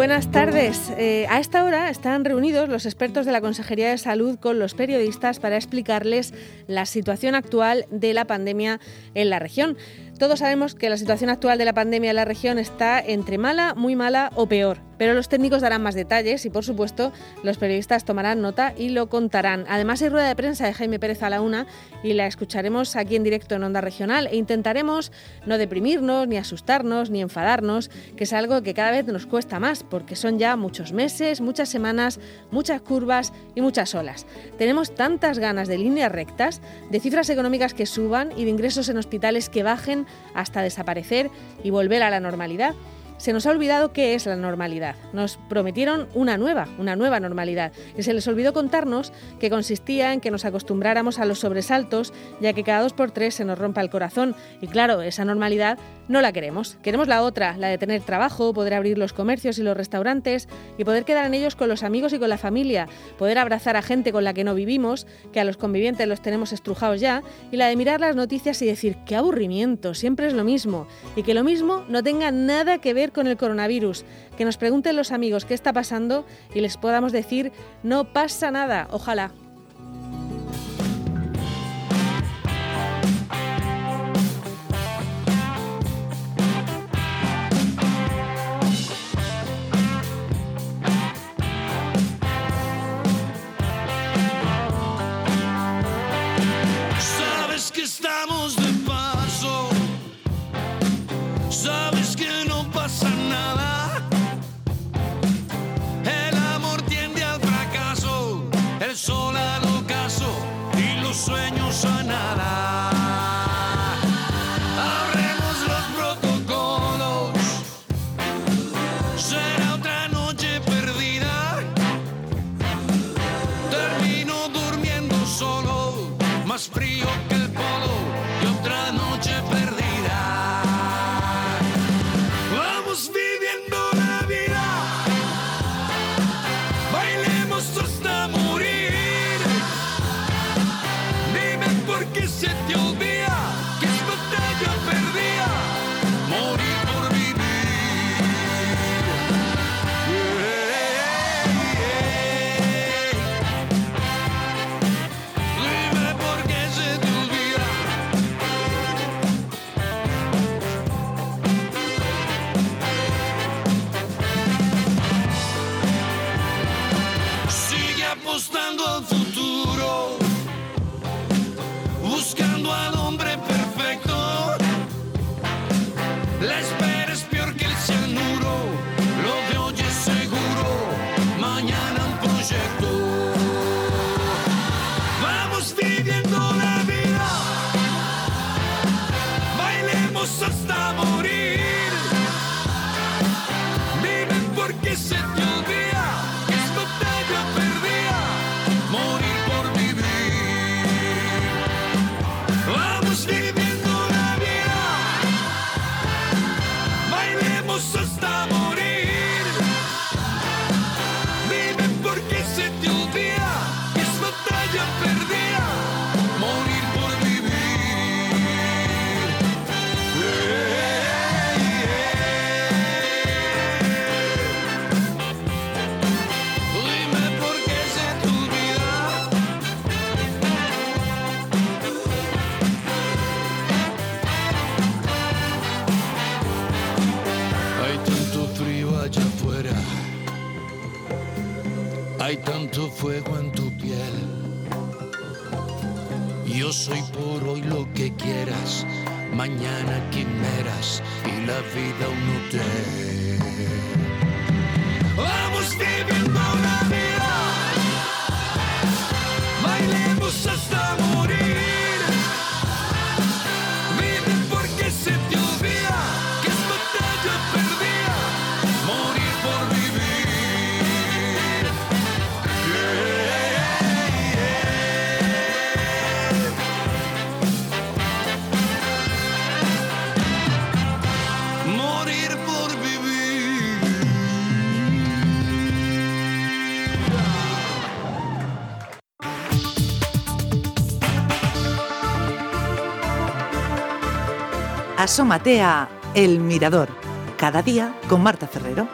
buenas tardes. Eh, a esta hora están reunidos los expertos de la Consejería de Salud con los periodistas para explicarles la situación actual de la pandemia en la región. Todos sabemos que la situación actual de la pandemia en la región está entre mala, muy mala o peor, pero los técnicos darán más detalles y, por supuesto, los periodistas tomarán nota y lo contarán. Además, hay rueda de prensa de Jaime Pérez a la una y la escucharemos aquí en directo en Onda Regional e intentaremos no deprimirnos, ni asustarnos, ni enfadarnos, que es algo que cada vez nos cuesta más, porque son ya muchos meses, muchas semanas, muchas curvas y muchas olas. Tenemos tantas ganas de líneas rectas, de cifras económicas que suban y de ingresos en hospitales que bajen hasta desaparecer y volver a la normalidad. Se nos ha olvidado qué es la normalidad. Nos prometieron una nueva, una nueva normalidad. Y se les olvidó contarnos que consistía en que nos acostumbráramos a los sobresaltos, ya que cada dos por tres se nos rompa el corazón. Y claro, esa normalidad no la queremos. Queremos la otra, la de tener trabajo, poder abrir los comercios y los restaurantes y poder quedar en ellos con los amigos y con la familia, poder abrazar a gente con la que no vivimos, que a los convivientes los tenemos estrujados ya, y la de mirar las noticias y decir, qué aburrimiento, siempre es lo mismo, y que lo mismo no tenga nada que ver con el coronavirus, que nos pregunten los amigos qué está pasando y les podamos decir, no pasa nada, ojalá. el sol al ocaso y los sueños a nada. Abremos los protocolos, será otra noche perdida. Termino durmiendo solo, más frío que Hold Let's Hay tanto fuego en tu piel. Yo soy por hoy lo que quieras, mañana quimeras y la vida un hotel. Asómate a El Mirador, cada día con Marta Ferrero.